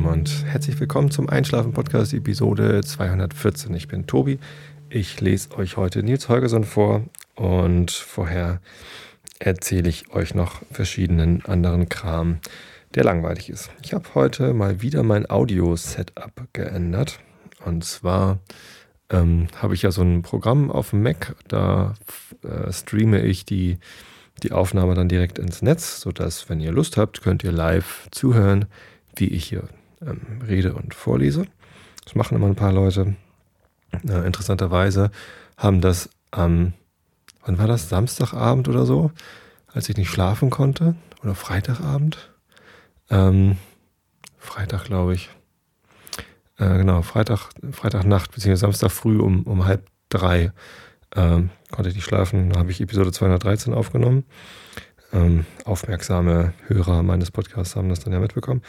Lieben, und herzlich willkommen zum Einschlafen-Podcast, Episode 214. Ich bin Tobi. Ich lese euch heute Nils Holgersson vor und vorher erzähle ich euch noch verschiedenen anderen Kram, der langweilig ist. Ich habe heute mal wieder mein Audio-Setup geändert. Und zwar ähm, habe ich ja so ein Programm auf dem Mac, da äh, streame ich die, die Aufnahme dann direkt ins Netz, sodass, wenn ihr Lust habt, könnt ihr live zuhören, wie ich hier ähm, rede und vorlese. Das machen immer ein paar Leute. Äh, interessanterweise haben das am, wann war das? Samstagabend oder so, als ich nicht schlafen konnte. Oder Freitagabend. Ähm, Freitag, glaube ich. Äh, genau, Freitag, Freitagnacht, beziehungsweise Samstag früh um, um halb drei ähm, konnte ich nicht schlafen. Da habe ich Episode 213 aufgenommen. Ähm, aufmerksame Hörer meines Podcasts haben das dann ja mitbekommen.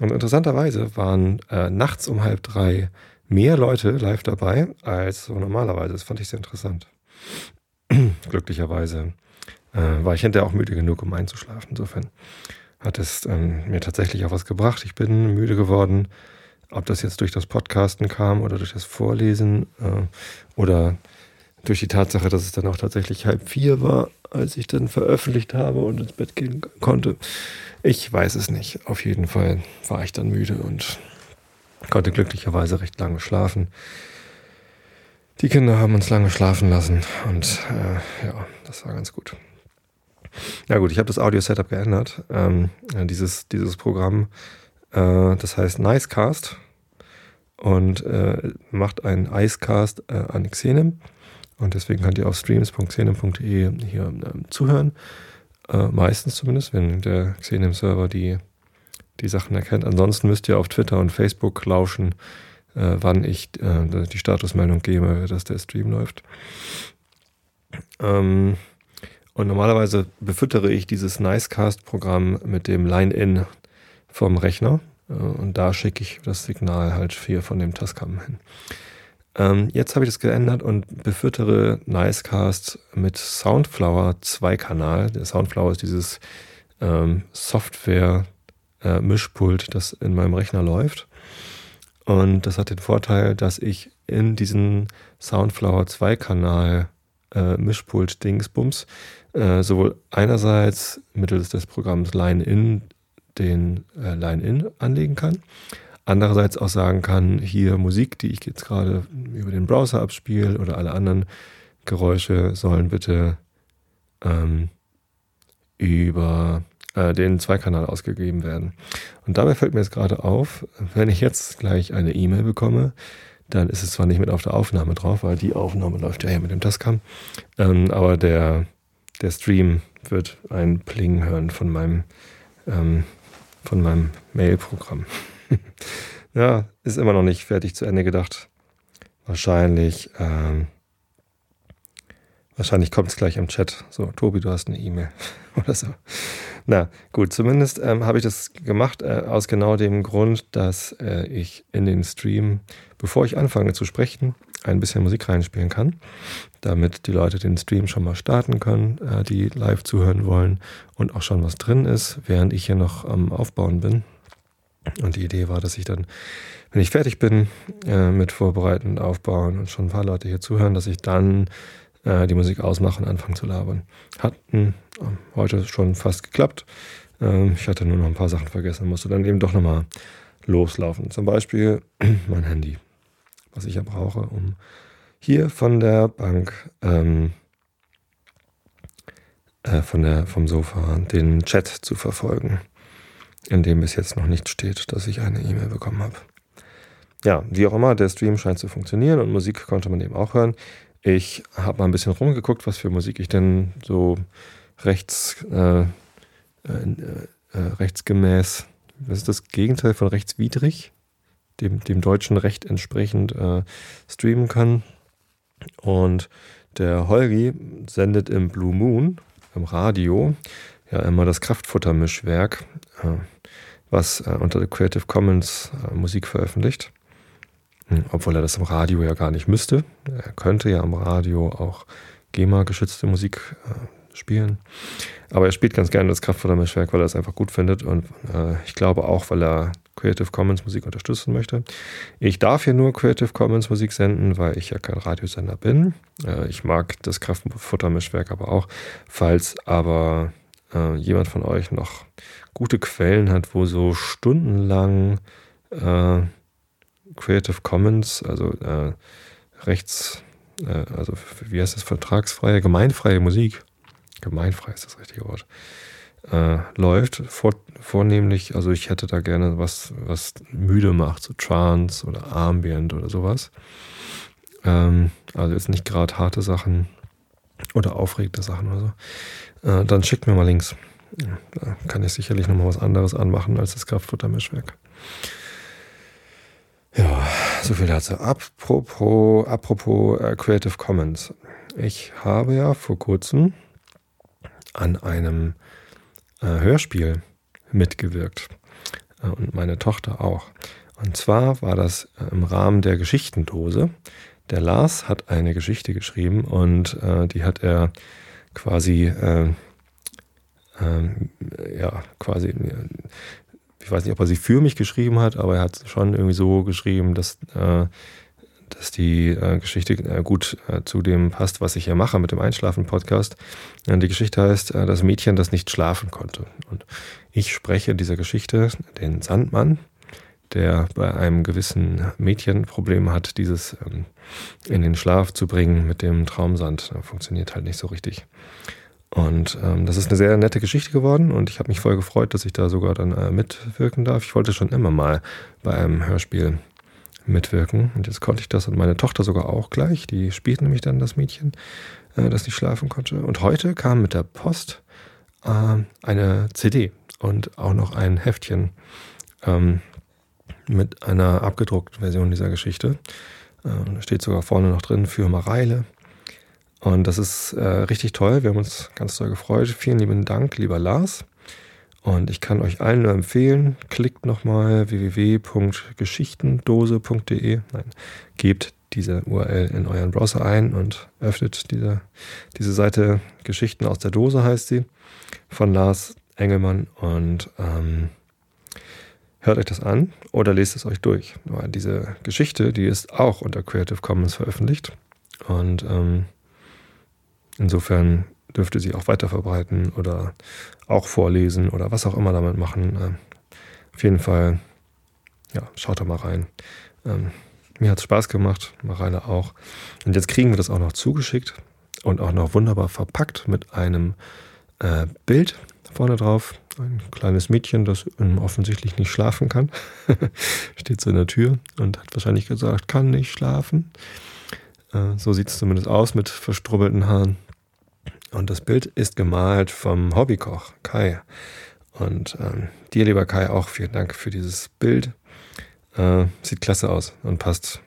Und interessanterweise waren äh, nachts um halb drei mehr Leute live dabei als so normalerweise. Das fand ich sehr interessant. Glücklicherweise äh, war ich hinterher auch müde genug, um einzuschlafen. Insofern hat es ähm, mir tatsächlich auch was gebracht. Ich bin müde geworden. Ob das jetzt durch das Podcasten kam oder durch das Vorlesen äh, oder durch die Tatsache, dass es dann auch tatsächlich halb vier war, als ich dann veröffentlicht habe und ins Bett gehen konnte. Ich weiß es nicht. Auf jeden Fall war ich dann müde und konnte glücklicherweise recht lange schlafen. Die Kinder haben uns lange schlafen lassen und äh, ja, das war ganz gut. Ja gut, ich habe das Audio-Setup geändert. Ähm, dieses, dieses Programm, äh, das heißt Nicecast und äh, macht einen Icecast äh, an Xenem. Und deswegen könnt ihr auf streams.xenem.de hier ähm, zuhören. Äh, meistens zumindest, wenn der Xenem-Server die, die Sachen erkennt. Ansonsten müsst ihr auf Twitter und Facebook lauschen, äh, wann ich äh, die Statusmeldung gebe, dass der Stream läuft. Ähm, und normalerweise befüttere ich dieses Nicecast-Programm mit dem Line-In vom Rechner. Äh, und da schicke ich das Signal halt hier von dem Tascam hin. Ähm, jetzt habe ich das geändert und befüttere Nicecast mit Soundflower 2-Kanal. Der Soundflower ist dieses ähm, Software-Mischpult, äh, das in meinem Rechner läuft. Und das hat den Vorteil, dass ich in diesen Soundflower 2-Kanal äh, Mischpult Dingsbums äh, sowohl einerseits mittels des Programms Line-In den äh, Line-In anlegen kann, andererseits auch sagen kann, hier Musik, die ich jetzt gerade über den Browser abspiele oder alle anderen Geräusche sollen bitte ähm, über äh, den Zweikanal ausgegeben werden. Und dabei fällt mir jetzt gerade auf, wenn ich jetzt gleich eine E-Mail bekomme, dann ist es zwar nicht mit auf der Aufnahme drauf, weil die Aufnahme läuft ja hier mit dem Tascam, ähm, aber der, der Stream wird ein Pling hören von meinem, ähm, von meinem Mail-Programm. ja, ist immer noch nicht fertig zu Ende gedacht. Wahrscheinlich, ähm, wahrscheinlich kommt es gleich im Chat. So, Tobi, du hast eine E-Mail oder so. Na gut, zumindest ähm, habe ich das gemacht äh, aus genau dem Grund, dass äh, ich in den Stream, bevor ich anfange zu sprechen, ein bisschen Musik reinspielen kann, damit die Leute den Stream schon mal starten können, äh, die live zuhören wollen und auch schon was drin ist, während ich hier noch am Aufbauen bin. Und die Idee war, dass ich dann, wenn ich fertig bin äh, mit Vorbereiten und Aufbauen und schon ein paar Leute hier zuhören, dass ich dann äh, die Musik ausmache und anfange zu labern. Hat äh, heute schon fast geklappt. Ähm, ich hatte nur noch ein paar Sachen vergessen, musste dann eben doch nochmal loslaufen. Zum Beispiel mein Handy, was ich ja brauche, um hier von der Bank, ähm, äh, von der, vom Sofa den Chat zu verfolgen in dem bis jetzt noch nicht steht, dass ich eine E-Mail bekommen habe. Ja, wie auch immer, der Stream scheint zu funktionieren und Musik konnte man eben auch hören. Ich habe mal ein bisschen rumgeguckt, was für Musik ich denn so rechts, äh, äh, äh, rechtsgemäß, was ist das Gegenteil von rechtswidrig, dem, dem deutschen Recht entsprechend äh, streamen kann. Und der Holgi sendet im Blue Moon, im Radio, ja immer das Kraftfuttermischwerk, äh, was äh, unter Creative Commons äh, Musik veröffentlicht. Hm, obwohl er das im Radio ja gar nicht müsste. Er könnte ja am Radio auch GEMA-geschützte Musik äh, spielen. Aber er spielt ganz gerne das Kraftfuttermischwerk, weil er es einfach gut findet. Und äh, ich glaube auch, weil er Creative Commons Musik unterstützen möchte. Ich darf hier nur Creative Commons Musik senden, weil ich ja kein Radiosender bin. Äh, ich mag das Kraftfuttermischwerk aber auch. Falls aber äh, jemand von euch noch gute Quellen hat, wo so stundenlang äh, Creative Commons, also äh, rechts, äh, also wie heißt das, vertragsfreie, gemeinfreie Musik, gemeinfrei ist das richtige Wort, äh, läuft. Vor, vornehmlich, also ich hätte da gerne was, was müde macht, so Trance oder Ambient oder sowas. Ähm, also jetzt nicht gerade harte Sachen oder aufregende Sachen oder so. Äh, dann schickt mir mal Links. Da kann ich sicherlich nochmal was anderes anmachen als das Kraftfuttermischwerk. Ja, so viel dazu. Apropos, apropos äh, Creative Commons. Ich habe ja vor kurzem an einem äh, Hörspiel mitgewirkt. Äh, und meine Tochter auch. Und zwar war das im Rahmen der Geschichtendose. Der Lars hat eine Geschichte geschrieben und äh, die hat er quasi, äh, ähm, ja, quasi, ich weiß nicht, ob er sie für mich geschrieben hat, aber er hat schon irgendwie so geschrieben, dass äh, dass die äh, Geschichte äh, gut äh, zu dem passt, was ich hier mache mit dem Einschlafen-Podcast. die Geschichte heißt äh, Das Mädchen, das nicht schlafen konnte. Und ich spreche dieser Geschichte den Sandmann, der bei einem gewissen Mädchen Probleme hat, dieses ähm, in den Schlaf zu bringen mit dem Traumsand. Das funktioniert halt nicht so richtig. Und ähm, das ist eine sehr nette Geschichte geworden und ich habe mich voll gefreut, dass ich da sogar dann äh, mitwirken darf. Ich wollte schon immer mal bei einem Hörspiel mitwirken. Und jetzt konnte ich das und meine Tochter sogar auch gleich. Die spielt nämlich dann das Mädchen, äh, das nicht schlafen konnte. Und heute kam mit der Post äh, eine CD und auch noch ein Heftchen ähm, mit einer abgedruckten Version dieser Geschichte. Äh, da steht sogar vorne noch drin für Mareile. Und das ist äh, richtig toll. Wir haben uns ganz toll gefreut. Vielen lieben Dank, lieber Lars. Und ich kann euch allen nur empfehlen, klickt nochmal www.geschichtendose.de. Nein, gebt diese URL in euren Browser ein und öffnet diese, diese Seite Geschichten aus der Dose heißt sie, von Lars Engelmann und ähm, hört euch das an oder lest es euch durch. Weil diese Geschichte, die ist auch unter Creative Commons veröffentlicht und ähm, insofern dürft ihr sie auch weiter verbreiten oder auch vorlesen oder was auch immer damit machen. Ähm, auf jeden Fall, ja, schaut da mal rein. Ähm, mir hat es Spaß gemacht, Mareile auch. Und jetzt kriegen wir das auch noch zugeschickt und auch noch wunderbar verpackt mit einem äh, Bild vorne drauf. Ein kleines Mädchen, das offensichtlich nicht schlafen kann. Steht so in der Tür und hat wahrscheinlich gesagt, kann nicht schlafen. Äh, so sieht es zumindest aus mit verstrubbelten Haaren. Und das Bild ist gemalt vom Hobbykoch Kai. Und ähm, dir, lieber Kai, auch vielen Dank für dieses Bild. Äh, sieht klasse aus und passt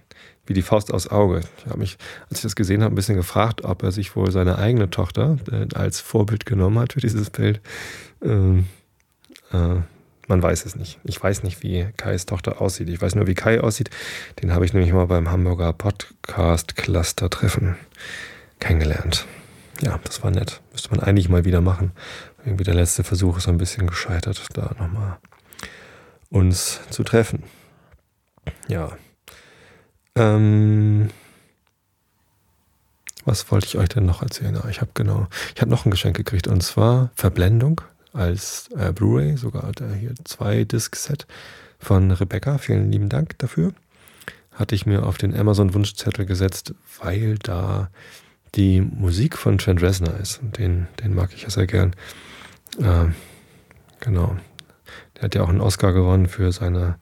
wie die Faust aufs Auge. Ich habe mich, als ich das gesehen habe, ein bisschen gefragt, ob er sich wohl seine eigene Tochter äh, als Vorbild genommen hat für dieses Bild. Ähm, äh, man weiß es nicht. Ich weiß nicht, wie Kais Tochter aussieht. Ich weiß nur, wie Kai aussieht. Den habe ich nämlich mal beim Hamburger Podcast Cluster Treffen kennengelernt ja, das war nett. Müsste man eigentlich mal wieder machen. Irgendwie der letzte Versuch ist ein bisschen gescheitert, da nochmal uns zu treffen. Ja. Ähm, was wollte ich euch denn noch erzählen? Ah, ich habe genau, ich habe noch ein Geschenk gekriegt und zwar Verblendung als äh, Blu-ray, sogar hier zwei Disc-Set von Rebecca. Vielen lieben Dank dafür. Hatte ich mir auf den Amazon-Wunschzettel gesetzt, weil da die Musik von Trent Reznor ist. Und den, den mag ich ja sehr gern. Äh, genau. Der hat ja auch einen Oscar gewonnen für seine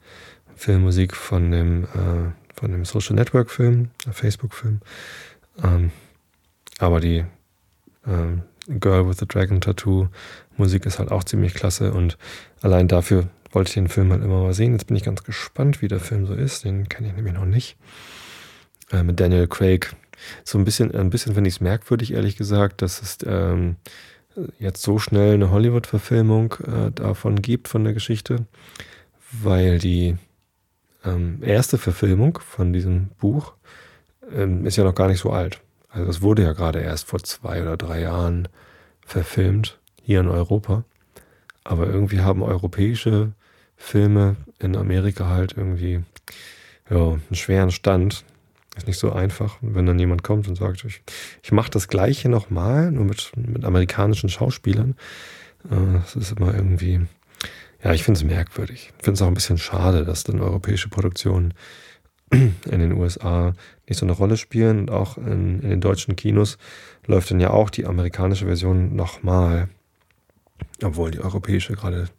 Filmmusik von dem, äh, von dem Social Network Film, Facebook Film. Ähm, aber die äh, Girl with the Dragon Tattoo Musik ist halt auch ziemlich klasse und allein dafür wollte ich den Film halt immer mal sehen. Jetzt bin ich ganz gespannt, wie der Film so ist. Den kenne ich nämlich noch nicht. Äh, mit Daniel Craig so ein bisschen, ein bisschen finde ich es merkwürdig, ehrlich gesagt, dass es ähm, jetzt so schnell eine Hollywood-Verfilmung äh, davon gibt, von der Geschichte, weil die ähm, erste Verfilmung von diesem Buch ähm, ist ja noch gar nicht so alt. Also das wurde ja gerade erst vor zwei oder drei Jahren verfilmt, hier in Europa. Aber irgendwie haben europäische Filme in Amerika halt irgendwie ja, einen schweren Stand. Ist nicht so einfach, wenn dann jemand kommt und sagt, ich, ich mache das gleiche nochmal, nur mit, mit amerikanischen Schauspielern. Äh, das ist immer irgendwie, ja, ich finde es merkwürdig. Ich finde es auch ein bisschen schade, dass dann europäische Produktionen in den USA nicht so eine Rolle spielen. Und auch in, in den deutschen Kinos läuft dann ja auch die amerikanische Version nochmal, obwohl die europäische gerade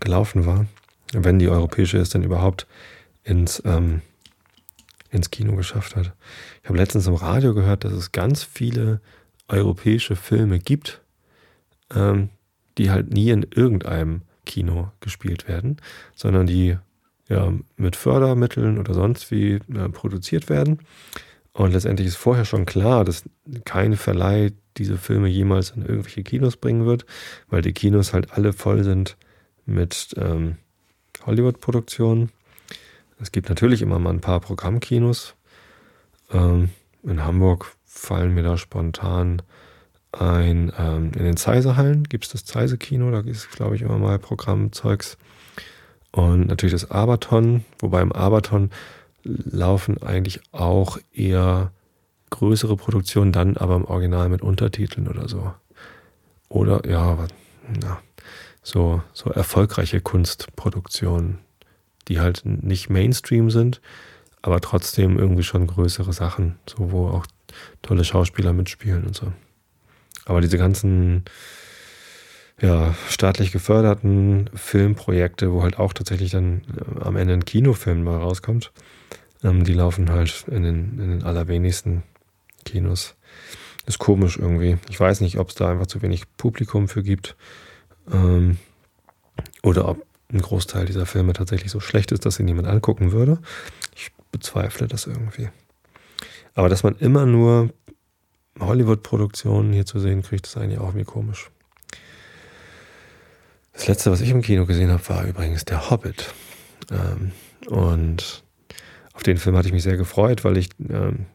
gelaufen war. Wenn die europäische es denn überhaupt ins, ähm, ins Kino geschafft hat. Ich habe letztens im Radio gehört, dass es ganz viele europäische Filme gibt, ähm, die halt nie in irgendeinem Kino gespielt werden, sondern die ja, mit Fördermitteln oder sonst wie äh, produziert werden. Und letztendlich ist vorher schon klar, dass kein Verleih diese Filme jemals in irgendwelche Kinos bringen wird, weil die Kinos halt alle voll sind mit ähm, Hollywood-Produktionen. Es gibt natürlich immer mal ein paar Programmkinos. Ähm, in Hamburg fallen mir da spontan ein, ähm, in den Zeisehallen gibt es das Zeise-Kino, da ist, glaube ich, immer mal Programmzeugs. Und natürlich das Abaton, wobei im Abaton laufen eigentlich auch eher größere Produktionen, dann aber im Original mit Untertiteln oder so. Oder ja, na, so, so erfolgreiche Kunstproduktionen, die halt nicht Mainstream sind, aber trotzdem irgendwie schon größere Sachen, so wo auch tolle Schauspieler mitspielen und so. Aber diese ganzen ja, staatlich geförderten Filmprojekte, wo halt auch tatsächlich dann äh, am Ende ein Kinofilm mal rauskommt, ähm, die laufen halt in den, in den allerwenigsten Kinos. Ist komisch irgendwie. Ich weiß nicht, ob es da einfach zu wenig Publikum für gibt ähm, oder ob ein Großteil dieser Filme tatsächlich so schlecht ist, dass sie niemand angucken würde. Ich bezweifle das irgendwie. Aber dass man immer nur Hollywood-Produktionen hier zu sehen kriegt, ist eigentlich auch irgendwie komisch. Das letzte, was ich im Kino gesehen habe, war übrigens Der Hobbit. Ähm, und auf den Film hatte ich mich sehr gefreut, weil ich ähm,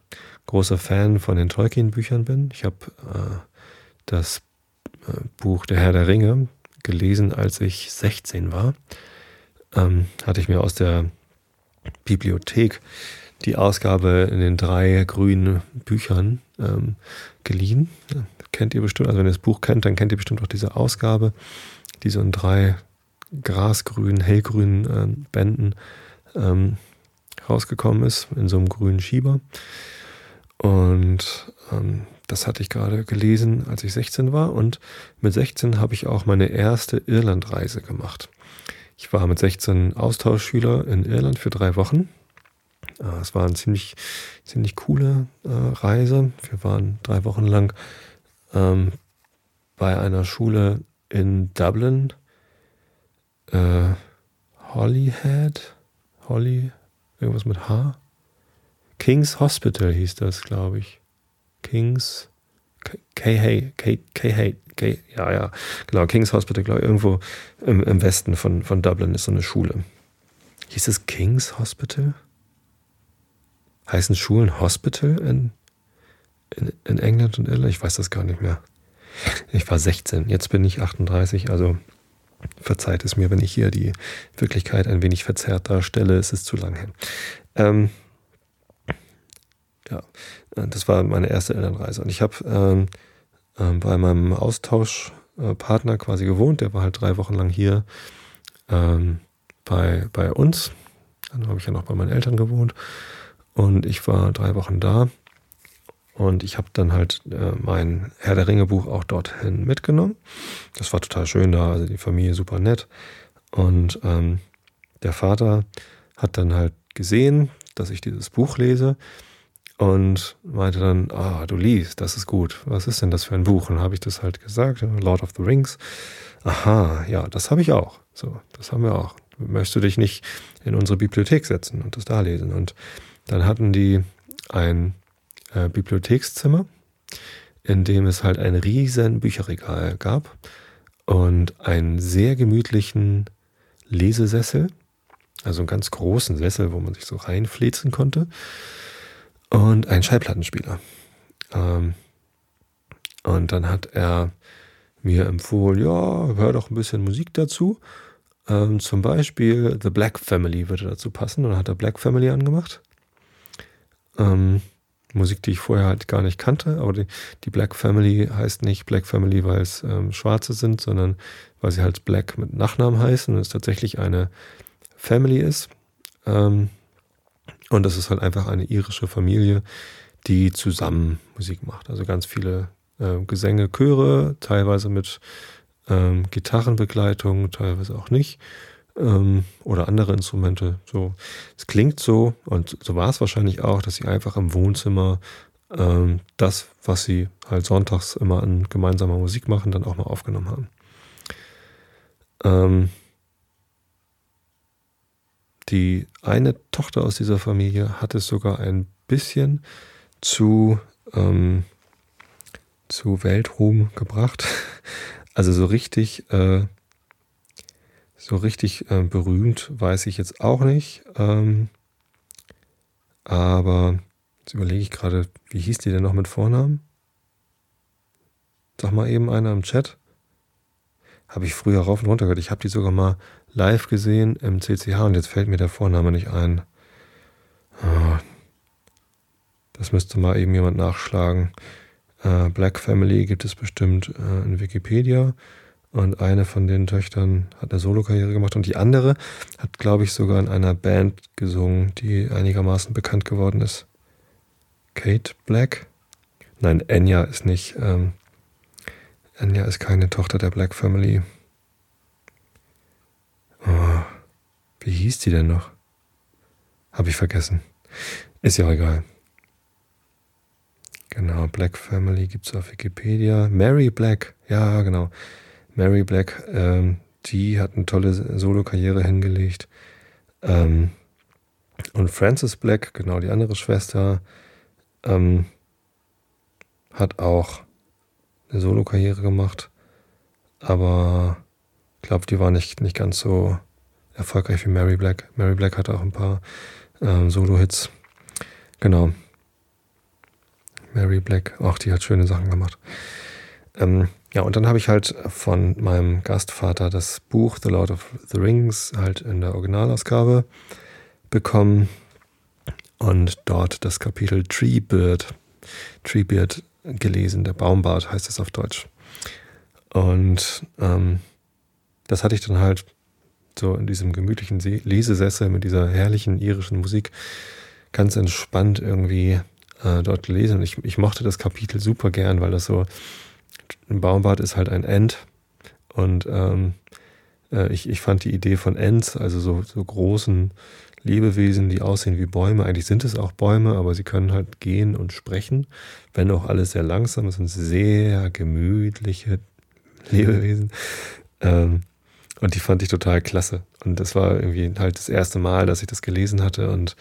großer Fan von den Tolkien-Büchern bin. Ich habe äh, das äh, Buch Der Herr der Ringe gelesen, als ich 16 war. Ähm, hatte ich mir aus der Bibliothek die Ausgabe in den drei grünen Büchern ähm, geliehen. Kennt ihr bestimmt, also wenn ihr das Buch kennt, dann kennt ihr bestimmt auch diese Ausgabe, die so in drei grasgrünen, hellgrünen äh, Bänden ähm, rausgekommen ist, in so einem grünen Schieber. Und ähm, das hatte ich gerade gelesen, als ich 16 war. Und mit 16 habe ich auch meine erste Irlandreise gemacht. Ich war mit 16 Austauschschüler in Irland für drei Wochen es war eine ziemlich, ziemlich coole äh, Reise. Wir waren drei Wochen lang ähm, bei einer Schule in Dublin. Äh, Holyhead? Holly? Irgendwas mit H? King's Hospital hieß das, glaube ich. King's K-Hay, K-Hay, K, ja, ja, genau, King's Hospital, glaube ich, irgendwo im, im Westen von, von Dublin ist so eine Schule. Hieß es King's Hospital? Heißen Schulen Hospital in, in, in England und Irland? Ich weiß das gar nicht mehr. Ich war 16, jetzt bin ich 38, also verzeiht es mir, wenn ich hier die Wirklichkeit ein wenig verzerrt darstelle, es ist zu lang her. Ähm, ja, das war meine erste Irlandreise und ich habe ähm, ähm, bei meinem Austauschpartner quasi gewohnt, der war halt drei Wochen lang hier ähm, bei, bei uns. Dann habe ich ja noch bei meinen Eltern gewohnt und ich war drei Wochen da und ich habe dann halt äh, mein Herr der Ringe Buch auch dorthin mitgenommen. Das war total schön da, also die Familie super nett. Und ähm, der Vater hat dann halt gesehen, dass ich dieses Buch lese und meinte dann, ah, du liest, das ist gut. Was ist denn das für ein Buch? Und habe ich das halt gesagt, Lord of the Rings. Aha, ja, das habe ich auch. So, das haben wir auch. Möchtest du dich nicht in unsere Bibliothek setzen und das da lesen? Und dann hatten die ein äh, Bibliothekszimmer, in dem es halt ein riesen Bücherregal gab und einen sehr gemütlichen Lesesessel, also einen ganz großen Sessel, wo man sich so reinflezen konnte und einen Schallplattenspieler. Ähm, und dann hat er mir empfohlen, ja, hör doch ein bisschen Musik dazu. Ähm, zum Beispiel The Black Family würde dazu passen. Und dann hat er Black Family angemacht. Ähm, Musik, die ich vorher halt gar nicht kannte, aber die, die Black Family heißt nicht Black Family, weil es ähm, Schwarze sind, sondern weil sie halt Black mit Nachnamen heißen und es tatsächlich eine Family ist. Ähm, und das ist halt einfach eine irische Familie, die zusammen Musik macht. Also ganz viele äh, Gesänge, Chöre, teilweise mit ähm, Gitarrenbegleitung, teilweise auch nicht. Ähm, oder andere Instrumente. So, es klingt so, und so war es wahrscheinlich auch, dass sie einfach im Wohnzimmer ähm, das, was sie halt sonntags immer an gemeinsamer Musik machen, dann auch mal aufgenommen haben. Ähm, die eine Tochter aus dieser Familie hat es sogar ein bisschen zu, ähm, zu Weltruhm gebracht. Also so richtig, äh, so richtig äh, berühmt weiß ich jetzt auch nicht. Ähm, aber jetzt überlege ich gerade, wie hieß die denn noch mit Vornamen? Sag mal eben einer im Chat. Habe ich früher rauf und runter gehört. Ich habe die sogar mal live gesehen im CCH und jetzt fällt mir der Vorname nicht ein. Oh, das müsste mal eben jemand nachschlagen. Äh, Black Family gibt es bestimmt äh, in Wikipedia. Und eine von den Töchtern hat eine Solokarriere gemacht und die andere hat, glaube ich, sogar in einer Band gesungen, die einigermaßen bekannt geworden ist. Kate Black? Nein, Enya ist nicht. Ähm, Enya ist keine Tochter der Black Family. Oh, wie hieß die denn noch? Habe ich vergessen. Ist ja auch egal. Genau, Black Family gibt es auf Wikipedia. Mary Black, ja, genau. Mary Black, ähm, die hat eine tolle Solo-Karriere hingelegt. Ähm, und Frances Black, genau die andere Schwester, ähm, hat auch eine Solo-Karriere gemacht. Aber ich glaube, die war nicht, nicht ganz so erfolgreich wie Mary Black. Mary Black hatte auch ein paar ähm, Solo-Hits. Genau. Mary Black, auch die hat schöne Sachen gemacht. Ähm, ja, und dann habe ich halt von meinem Gastvater das Buch The Lord of the Rings halt in der Originalausgabe bekommen und dort das Kapitel Treebeard, Treebeard gelesen, der Baumbart heißt es auf Deutsch. Und ähm, das hatte ich dann halt so in diesem gemütlichen Lesesessel mit dieser herrlichen irischen Musik ganz entspannt irgendwie äh, dort gelesen. Und ich, ich mochte das Kapitel super gern, weil das so, ein Baumbart ist halt ein End. Und ähm, äh, ich, ich fand die Idee von Ents, also so, so großen Lebewesen, die aussehen wie Bäume. Eigentlich sind es auch Bäume, aber sie können halt gehen und sprechen, wenn auch alles sehr langsam. Es sind sehr gemütliche Lebewesen. Ähm, und die fand ich total klasse. Und das war irgendwie halt das erste Mal, dass ich das gelesen hatte. Und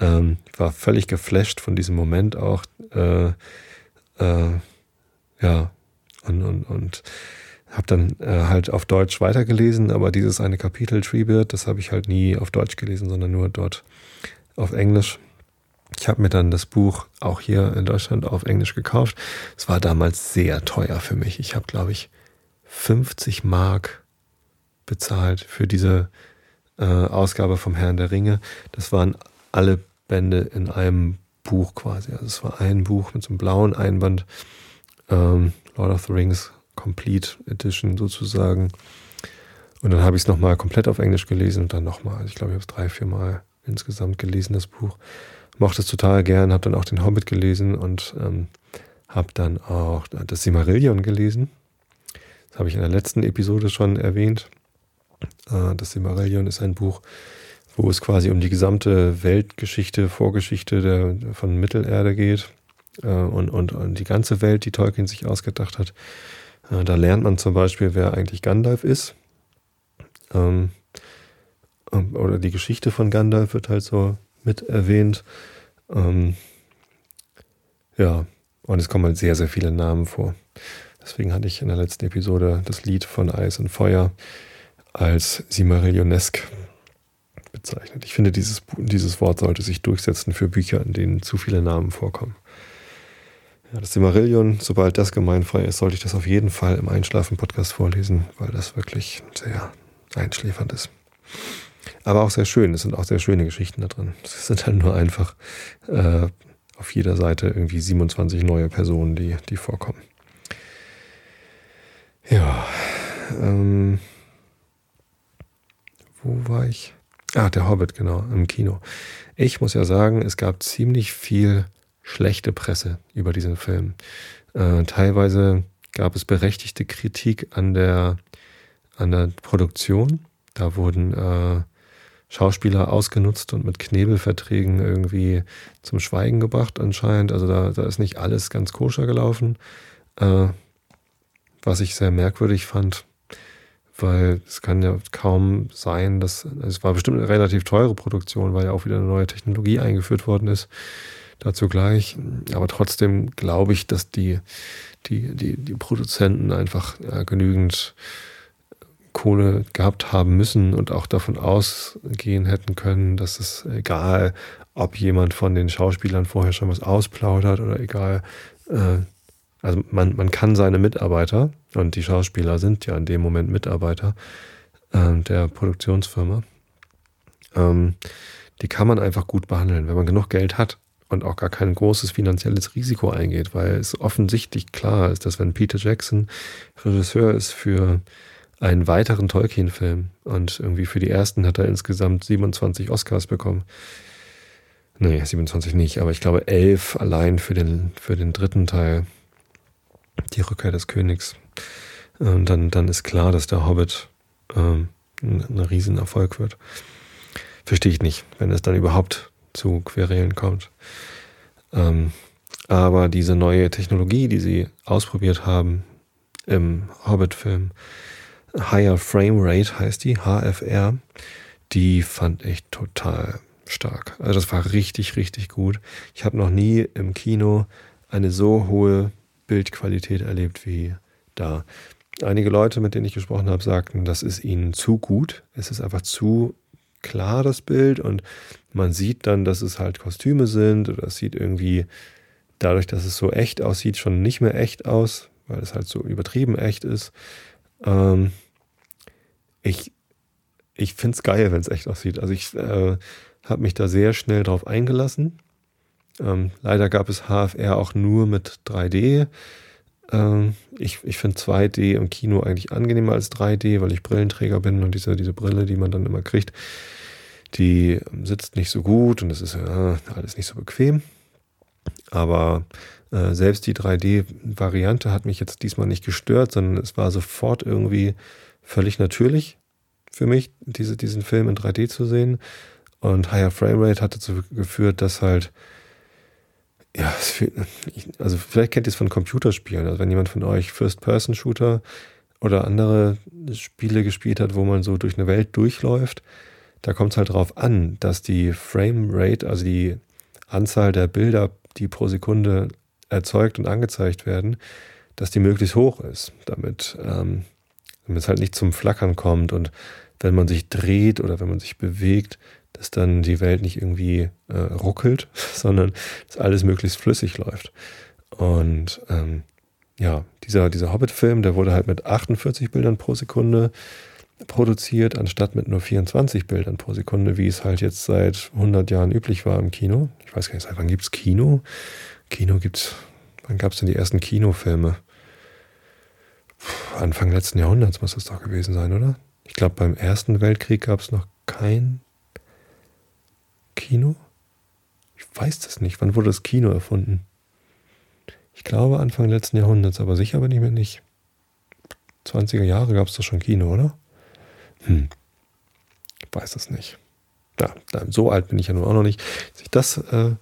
ähm, war völlig geflasht von diesem Moment auch. Äh, äh, ja, und, und, und habe dann äh, halt auf Deutsch weitergelesen, aber dieses eine Kapitel Treebeard, das habe ich halt nie auf Deutsch gelesen, sondern nur dort auf Englisch. Ich habe mir dann das Buch auch hier in Deutschland auf Englisch gekauft. Es war damals sehr teuer für mich. Ich habe, glaube ich, 50 Mark bezahlt für diese äh, Ausgabe vom Herrn der Ringe. Das waren alle Bände in einem Buch quasi. Also es war ein Buch mit so einem blauen Einband, ähm, Lord of the Rings Complete Edition sozusagen. Und dann habe ich es nochmal komplett auf Englisch gelesen und dann nochmal, also ich glaube, ich habe es drei, vier Mal insgesamt gelesen, das Buch. Mochte es total gern, habe dann auch den Hobbit gelesen und ähm, habe dann auch das Simarillion gelesen. Das habe ich in der letzten Episode schon erwähnt. Äh, das Simarillion ist ein Buch, wo es quasi um die gesamte Weltgeschichte, Vorgeschichte der, von Mittelerde geht äh, und, und, und die ganze Welt, die Tolkien sich ausgedacht hat. Äh, da lernt man zum Beispiel, wer eigentlich Gandalf ist. Ähm, ähm, oder die Geschichte von Gandalf wird halt so mit erwähnt. Ähm, ja, und es kommen halt sehr, sehr viele Namen vor. Deswegen hatte ich in der letzten Episode das Lied von Eis und Feuer als Simarillionesk bezeichnet. Ich finde, dieses, dieses Wort sollte sich durchsetzen für Bücher, in denen zu viele Namen vorkommen. Ja, das Silmarillion, sobald das gemeinfrei ist, sollte ich das auf jeden Fall im Einschlafen-Podcast vorlesen, weil das wirklich sehr einschläfernd ist. Aber auch sehr schön. Es sind auch sehr schöne Geschichten da drin. Es sind halt nur einfach äh, auf jeder Seite irgendwie 27 neue Personen, die, die vorkommen. Ja. Ähm, wo war ich? Ah, der Hobbit, genau, im Kino. Ich muss ja sagen, es gab ziemlich viel schlechte Presse über diesen Film. Äh, teilweise gab es berechtigte Kritik an der, an der Produktion. Da wurden äh, Schauspieler ausgenutzt und mit Knebelverträgen irgendwie zum Schweigen gebracht anscheinend. Also da, da ist nicht alles ganz koscher gelaufen. Äh, was ich sehr merkwürdig fand, weil es kann ja kaum sein, dass es war bestimmt eine relativ teure Produktion, weil ja auch wieder eine neue Technologie eingeführt worden ist. Dazu gleich. Aber trotzdem glaube ich, dass die, die, die, die Produzenten einfach ja, genügend Kohle gehabt haben müssen und auch davon ausgehen hätten können, dass es egal, ob jemand von den Schauspielern vorher schon was ausplaudert oder egal, äh, also man, man kann seine Mitarbeiter, und die Schauspieler sind ja in dem Moment Mitarbeiter äh, der Produktionsfirma, ähm, die kann man einfach gut behandeln, wenn man genug Geld hat und auch gar kein großes finanzielles Risiko eingeht, weil es offensichtlich klar ist, dass wenn Peter Jackson Regisseur ist für einen weiteren Tolkien-Film und irgendwie für die ersten hat er insgesamt 27 Oscars bekommen. Nee, 27 nicht, aber ich glaube elf allein für den, für den dritten Teil die Rückkehr des Königs. Und dann, dann ist klar, dass der Hobbit ähm, ein, ein Riesenerfolg wird. Verstehe ich nicht, wenn es dann überhaupt zu Querelen kommt. Ähm, aber diese neue Technologie, die sie ausprobiert haben im Hobbit-Film, Higher Frame Rate heißt die, HFR, die fand ich total stark. Also das war richtig, richtig gut. Ich habe noch nie im Kino eine so hohe Bildqualität erlebt wie da. Einige Leute, mit denen ich gesprochen habe, sagten, das ist ihnen zu gut. Es ist einfach zu klar, das Bild. Und man sieht dann, dass es halt Kostüme sind oder es sieht irgendwie dadurch, dass es so echt aussieht, schon nicht mehr echt aus, weil es halt so übertrieben echt ist. Ähm, ich ich finde es geil, wenn es echt aussieht. Also ich äh, habe mich da sehr schnell drauf eingelassen ähm, leider gab es HFR auch nur mit 3D. Ähm, ich ich finde 2D im Kino eigentlich angenehmer als 3D, weil ich Brillenträger bin und diese, diese Brille, die man dann immer kriegt, die sitzt nicht so gut und es ist ja alles nicht so bequem. Aber äh, selbst die 3D-Variante hat mich jetzt diesmal nicht gestört, sondern es war sofort irgendwie völlig natürlich für mich, diese, diesen Film in 3D zu sehen. Und Higher Framerate hat dazu geführt, dass halt ja, also vielleicht kennt ihr es von Computerspielen. Also wenn jemand von euch First-Person-Shooter oder andere Spiele gespielt hat, wo man so durch eine Welt durchläuft, da kommt es halt darauf an, dass die Frame-Rate, also die Anzahl der Bilder, die pro Sekunde erzeugt und angezeigt werden, dass die möglichst hoch ist, damit, ähm, damit es halt nicht zum Flackern kommt und wenn man sich dreht oder wenn man sich bewegt, dass dann die Welt nicht irgendwie äh, ruckelt, sondern dass alles möglichst flüssig läuft. Und ähm, ja, dieser, dieser Hobbit-Film, der wurde halt mit 48 Bildern pro Sekunde produziert, anstatt mit nur 24 Bildern pro Sekunde, wie es halt jetzt seit 100 Jahren üblich war im Kino. Ich weiß gar nicht, seit wann gibt es Kino? Kino gibt's, wann gab es denn die ersten Kinofilme? Puh, Anfang letzten Jahrhunderts muss das doch gewesen sein, oder? Ich glaube, beim Ersten Weltkrieg gab es noch kein Kino? Ich weiß das nicht. Wann wurde das Kino erfunden? Ich glaube Anfang letzten Jahrhunderts, aber sicher bin ich mir nicht. 20er Jahre gab es doch schon Kino, oder? Hm. Ich weiß das nicht. Ja, so alt bin ich ja nun auch noch nicht, dass ich das äh,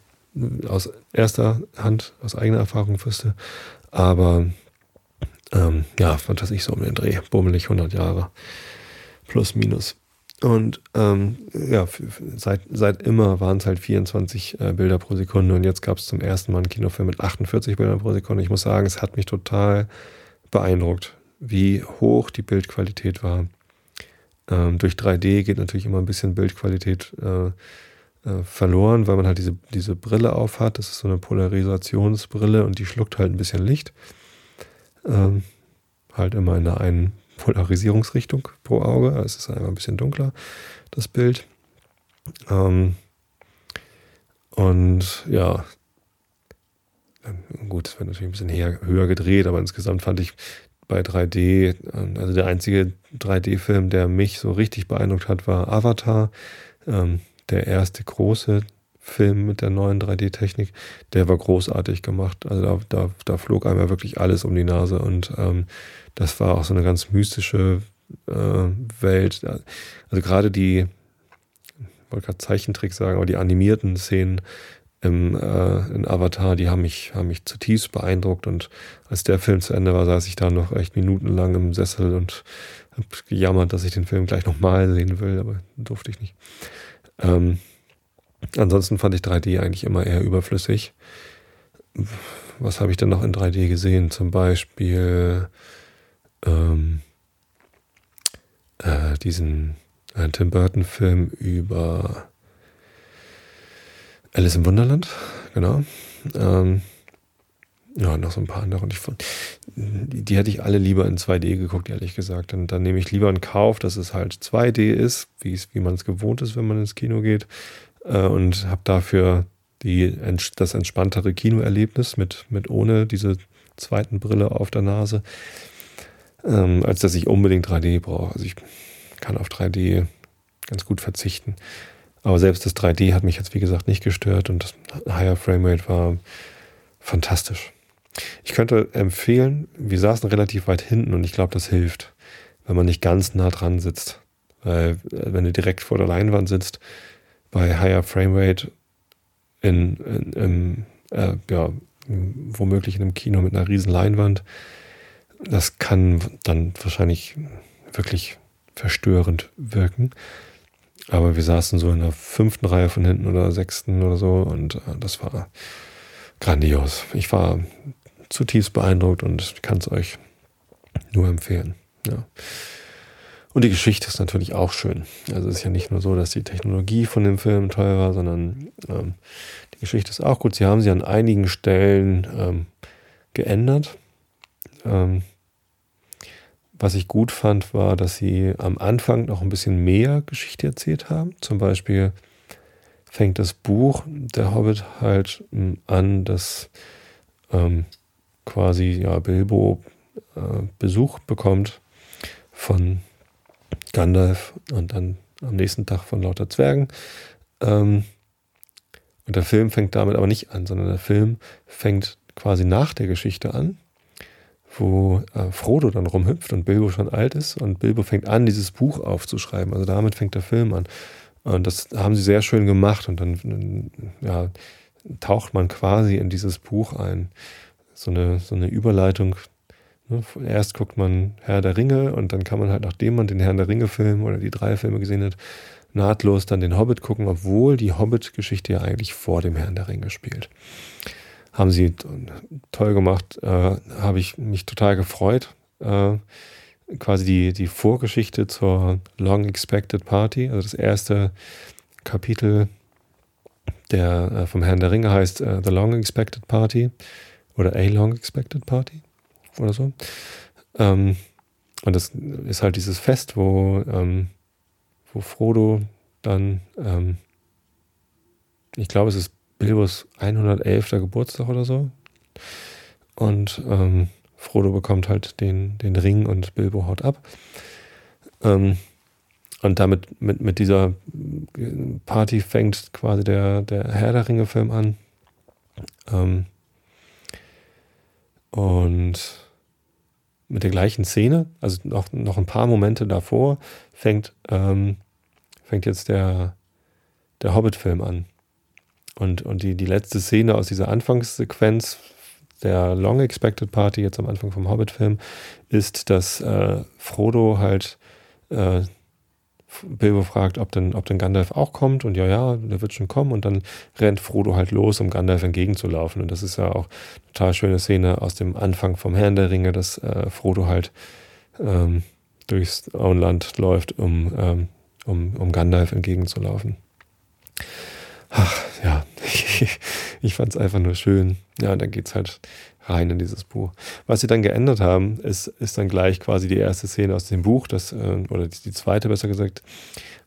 aus erster Hand, aus eigener Erfahrung wüsste. Aber ähm, ja, was weiß ich, so um den Dreh, bummelig 100 Jahre. Plus, minus. Und ähm, ja, seit, seit immer waren es halt 24 äh, Bilder pro Sekunde und jetzt gab es zum ersten Mal einen Kinofilm mit 48 Bildern pro Sekunde. Ich muss sagen, es hat mich total beeindruckt, wie hoch die Bildqualität war. Ähm, durch 3D geht natürlich immer ein bisschen Bildqualität äh, äh, verloren, weil man halt diese, diese Brille auf hat. Das ist so eine Polarisationsbrille und die schluckt halt ein bisschen Licht. Ähm, halt immer in der einen Polarisierungsrichtung pro Auge. Es ist einfach ein bisschen dunkler, das Bild. Ähm, und ja, gut, es wird natürlich ein bisschen höher, höher gedreht, aber insgesamt fand ich bei 3D, äh, also der einzige 3D-Film, der mich so richtig beeindruckt hat, war Avatar. Ähm, der erste große Film mit der neuen 3D-Technik, der war großartig gemacht. Also da, da, da flog einmal wirklich alles um die Nase und ähm, das war auch so eine ganz mystische äh, Welt. Also gerade die, ich wollte gerade Zeichentrick sagen, aber die animierten Szenen im, äh, in Avatar, die haben mich, haben mich zutiefst beeindruckt und als der Film zu Ende war, saß ich da noch echt minutenlang im Sessel und habe gejammert, dass ich den Film gleich nochmal sehen will, aber durfte ich nicht. Ähm, ansonsten fand ich 3D eigentlich immer eher überflüssig. Was habe ich denn noch in 3D gesehen? Zum Beispiel ähm, äh, diesen äh, Tim Burton-Film über Alice im Wunderland, genau. Ähm, ja, noch so ein paar andere. Und ich, die, die hätte ich alle lieber in 2D geguckt, ehrlich gesagt. Und dann nehme ich lieber in Kauf, dass es halt 2D ist, wie, man es gewohnt ist, wenn man ins Kino geht. Äh, und habe dafür die, das entspanntere Kinoerlebnis mit, mit ohne diese zweiten Brille auf der Nase, ähm, als dass ich unbedingt 3D brauche. Also ich kann auf 3D ganz gut verzichten. Aber selbst das 3D hat mich jetzt, wie gesagt, nicht gestört und das Higher Framerate war fantastisch. Ich könnte empfehlen, wir saßen relativ weit hinten und ich glaube, das hilft, wenn man nicht ganz nah dran sitzt. Weil, äh, wenn du direkt vor der Leinwand sitzt, bei Higher Framerate in, in, in äh, ja, womöglich in einem Kino mit einer riesen Leinwand, das kann dann wahrscheinlich wirklich verstörend wirken. Aber wir saßen so in der fünften Reihe von hinten oder sechsten oder so und äh, das war grandios. Ich war zutiefst beeindruckt und kann es euch nur empfehlen. Ja. Und die Geschichte ist natürlich auch schön. Also es ist ja nicht nur so, dass die Technologie von dem Film toll war, sondern ähm, die Geschichte ist auch gut. Sie haben sie an einigen Stellen ähm, geändert. Ähm, was ich gut fand, war, dass sie am Anfang noch ein bisschen mehr Geschichte erzählt haben. Zum Beispiel fängt das Buch Der Hobbit halt hm, an, dass ähm, quasi ja, Bilbo äh, Besuch bekommt von Gandalf und dann am nächsten Tag von lauter Zwergen. Ähm, und der Film fängt damit aber nicht an, sondern der Film fängt quasi nach der Geschichte an wo äh, Frodo dann rumhüpft und Bilbo schon alt ist und Bilbo fängt an, dieses Buch aufzuschreiben. Also damit fängt der Film an. Und das haben sie sehr schön gemacht und dann ja, taucht man quasi in dieses Buch ein. So eine, so eine Überleitung. Ne? Erst guckt man Herr der Ringe und dann kann man halt, nachdem man den Herrn der Ringe-Film oder die drei Filme gesehen hat, nahtlos dann den Hobbit gucken, obwohl die Hobbit-Geschichte ja eigentlich vor dem Herrn der Ringe spielt haben sie toll gemacht, äh, habe ich mich total gefreut. Äh, quasi die, die Vorgeschichte zur Long Expected Party, also das erste Kapitel der äh, vom Herrn der Ringe heißt äh, The Long Expected Party oder A Long Expected Party oder so. Ähm, und das ist halt dieses Fest, wo, ähm, wo Frodo dann, ähm, ich glaube, es ist Bilbos 111. Geburtstag oder so. Und ähm, Frodo bekommt halt den, den Ring und Bilbo haut ab. Ähm, und damit mit, mit dieser Party fängt quasi der, der Herr der Ringe-Film an. Ähm, und mit der gleichen Szene, also noch, noch ein paar Momente davor, fängt, ähm, fängt jetzt der, der Hobbit-Film an. Und, und die, die letzte Szene aus dieser Anfangssequenz der Long Expected Party, jetzt am Anfang vom Hobbit-Film, ist, dass äh, Frodo halt äh, Bilbo fragt, ob denn, ob denn Gandalf auch kommt. Und ja, ja, der wird schon kommen. Und dann rennt Frodo halt los, um Gandalf entgegenzulaufen. Und das ist ja auch eine total schöne Szene aus dem Anfang vom Herrn der Ringe, dass äh, Frodo halt ähm, durchs Auenland läuft, um, ähm, um, um Gandalf entgegenzulaufen. Ach, ja, ich fand es einfach nur schön. Ja, und dann geht es halt rein in dieses Buch. Was sie dann geändert haben, ist, ist dann gleich quasi die erste Szene aus dem Buch, das, äh, oder die zweite besser gesagt,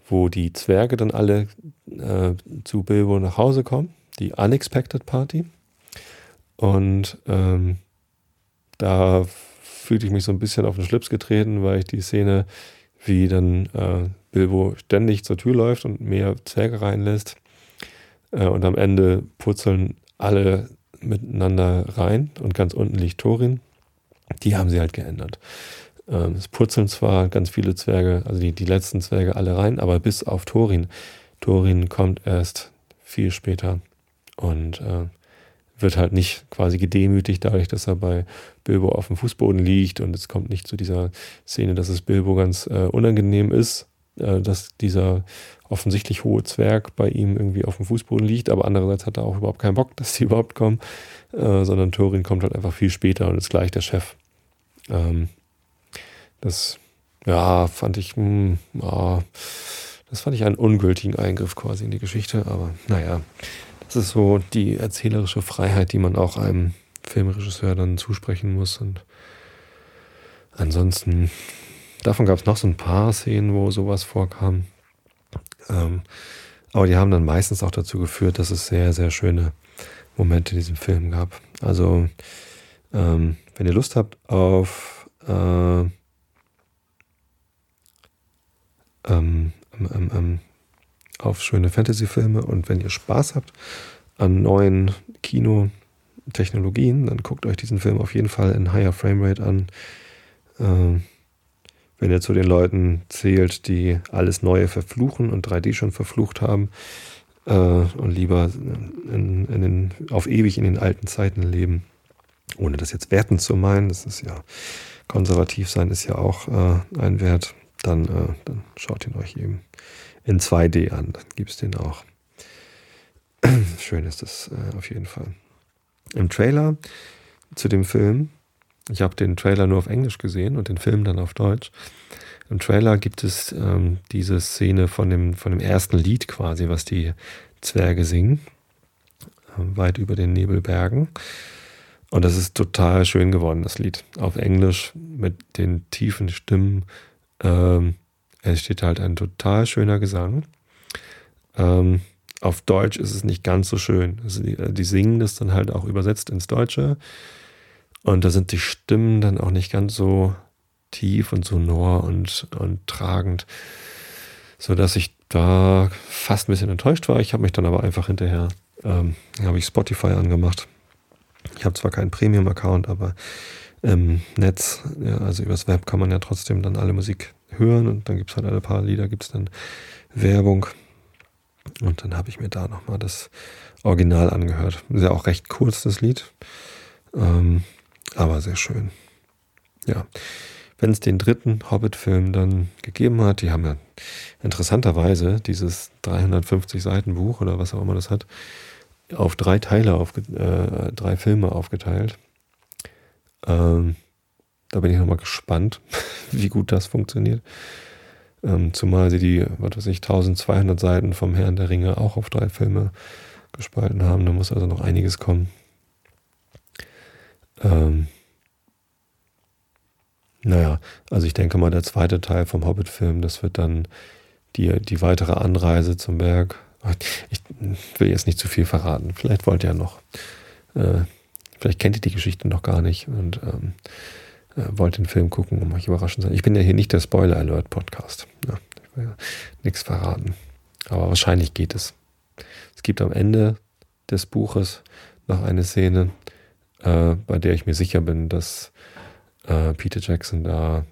wo die Zwerge dann alle äh, zu Bilbo nach Hause kommen, die Unexpected Party. Und ähm, da fühlte ich mich so ein bisschen auf den Schlips getreten, weil ich die Szene, wie dann äh, Bilbo ständig zur Tür läuft und mehr Zwerge reinlässt. Äh, und am Ende purzeln alle miteinander rein und ganz unten liegt Thorin. Die haben sie halt geändert. Ähm, es purzeln zwar ganz viele Zwerge, also die, die letzten Zwerge alle rein, aber bis auf Thorin. Thorin kommt erst viel später und äh, wird halt nicht quasi gedemütigt dadurch, dass er bei Bilbo auf dem Fußboden liegt und es kommt nicht zu dieser Szene, dass es Bilbo ganz äh, unangenehm ist, dass dieser offensichtlich hohe Zwerg bei ihm irgendwie auf dem Fußboden liegt, aber andererseits hat er auch überhaupt keinen Bock, dass die überhaupt kommen, äh, sondern Thorin kommt halt einfach viel später und ist gleich der Chef. Ähm, das, ja, fand ich, mh, hm, ja, das fand ich einen ungültigen Eingriff quasi in die Geschichte, aber naja, das ist so die erzählerische Freiheit, die man auch einem Filmregisseur dann zusprechen muss und ansonsten, davon gab es noch so ein paar Szenen, wo sowas vorkam. Ähm, aber die haben dann meistens auch dazu geführt, dass es sehr, sehr schöne Momente in diesem Film gab. Also, ähm, wenn ihr Lust habt auf äh, ähm, ähm, ähm, auf schöne Fantasy-Filme und wenn ihr Spaß habt an neuen Kinotechnologien, dann guckt euch diesen Film auf jeden Fall in higher Framerate an. Äh, wenn ihr zu den Leuten zählt, die alles Neue verfluchen und 3D schon verflucht haben äh, und lieber in, in den, auf ewig in den alten Zeiten leben, ohne das jetzt wertend zu meinen, das ist ja konservativ sein ist ja auch äh, ein Wert, dann, äh, dann schaut ihn euch eben in 2D an, dann gibt es den auch. Schön ist das äh, auf jeden Fall. Im Trailer zu dem Film ich habe den Trailer nur auf Englisch gesehen und den Film dann auf Deutsch. Im Trailer gibt es ähm, diese Szene von dem, von dem ersten Lied quasi, was die Zwerge singen, äh, weit über den Nebelbergen. Und das ist total schön geworden, das Lied. Auf Englisch mit den tiefen Stimmen. Ähm, es steht halt ein total schöner Gesang. Ähm, auf Deutsch ist es nicht ganz so schön. Also die, die singen das dann halt auch übersetzt ins Deutsche. Und da sind die Stimmen dann auch nicht ganz so tief und sonor und, und tragend, sodass ich da fast ein bisschen enttäuscht war. Ich habe mich dann aber einfach hinterher, ähm, habe ich Spotify angemacht. Ich habe zwar keinen Premium-Account, aber im Netz, ja, also übers Web kann man ja trotzdem dann alle Musik hören und dann gibt es halt alle paar Lieder, gibt es dann Werbung. Und dann habe ich mir da nochmal das Original angehört. Ist ja auch recht kurz, das Lied. Ähm, aber sehr schön. Ja. Wenn es den dritten Hobbit-Film dann gegeben hat, die haben ja interessanterweise dieses 350 Seiten Buch oder was auch immer das hat, auf drei Teile, auf äh, drei Filme aufgeteilt. Ähm, da bin ich nochmal gespannt, wie gut das funktioniert. Ähm, zumal sie die, was weiß ich, 1200 Seiten vom Herrn der Ringe auch auf drei Filme gespalten haben. Da muss also noch einiges kommen. Ähm, naja, also ich denke mal, der zweite Teil vom Hobbit-Film, das wird dann die, die weitere Anreise zum Berg. Ich will jetzt nicht zu viel verraten. Vielleicht wollt ihr ja noch, äh, vielleicht kennt ihr die Geschichte noch gar nicht und ähm, äh, wollt den Film gucken, um euch überraschend zu sein. Ich bin ja hier nicht der Spoiler-Alert-Podcast. Ja, ich will ja nichts verraten. Aber wahrscheinlich geht es. Es gibt am Ende des Buches noch eine Szene, äh, bei der ich mir sicher bin, dass äh, Peter Jackson da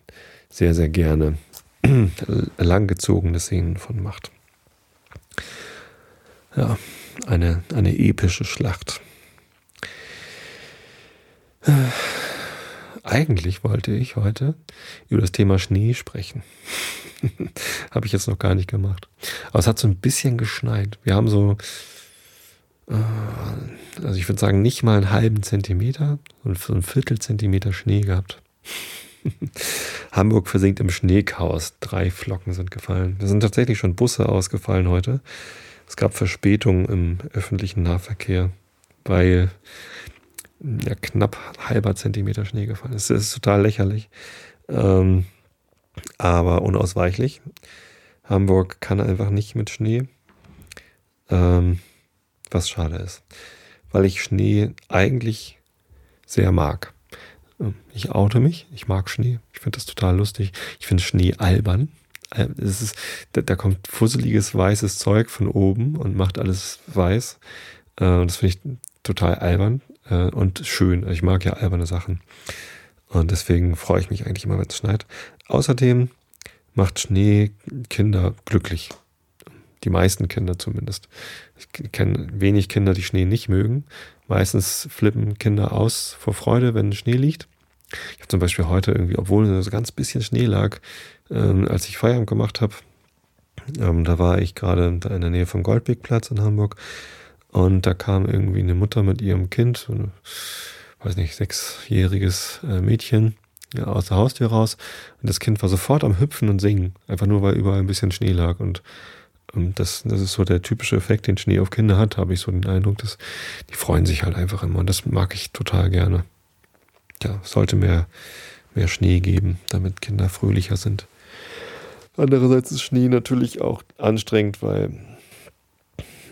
sehr, sehr gerne langgezogene Szenen von macht. Ja, eine, eine epische Schlacht. Äh, eigentlich wollte ich heute über das Thema Schnee sprechen. Habe ich jetzt noch gar nicht gemacht. Aber es hat so ein bisschen geschneit. Wir haben so also ich würde sagen, nicht mal einen halben Zentimeter und so ein Viertelzentimeter Schnee gehabt. Hamburg versinkt im Schneechaos. Drei Flocken sind gefallen. Es sind tatsächlich schon Busse ausgefallen heute. Es gab Verspätungen im öffentlichen Nahverkehr, weil ja, knapp halber Zentimeter Schnee gefallen ist. Das ist total lächerlich, ähm, aber unausweichlich. Hamburg kann einfach nicht mit Schnee, ähm, was schade ist, weil ich Schnee eigentlich sehr mag. Ähm, ich oute mich, ich mag Schnee, ich finde das total lustig. Ich finde Schnee albern. Äh, es ist, da, kommt fusseliges weißes Zeug von oben und macht alles weiß. Äh, das finde ich total albern äh, und schön. Ich mag ja alberne Sachen. Und deswegen freue ich mich eigentlich immer, wenn es schneit. Außerdem macht Schnee Kinder glücklich. Die meisten Kinder zumindest. Ich kenne wenig Kinder, die Schnee nicht mögen. Meistens flippen Kinder aus vor Freude, wenn Schnee liegt. Ich habe zum Beispiel heute irgendwie, obwohl so ganz bisschen Schnee lag, ähm, als ich Feierabend gemacht habe, ähm, da war ich gerade in der Nähe vom Goldwegplatz in Hamburg und da kam irgendwie eine Mutter mit ihrem Kind, so ein, weiß nicht, sechsjähriges äh, Mädchen, ja, aus der Haustür raus. Und das Kind war sofort am Hüpfen und Singen, einfach nur weil überall ein bisschen Schnee lag. Und das, das ist so der typische Effekt, den Schnee auf Kinder hat, habe ich so den Eindruck, dass die freuen sich halt einfach immer. Und das mag ich total gerne. Ja, sollte mehr, mehr Schnee geben, damit Kinder fröhlicher sind. Andererseits ist Schnee natürlich auch anstrengend, weil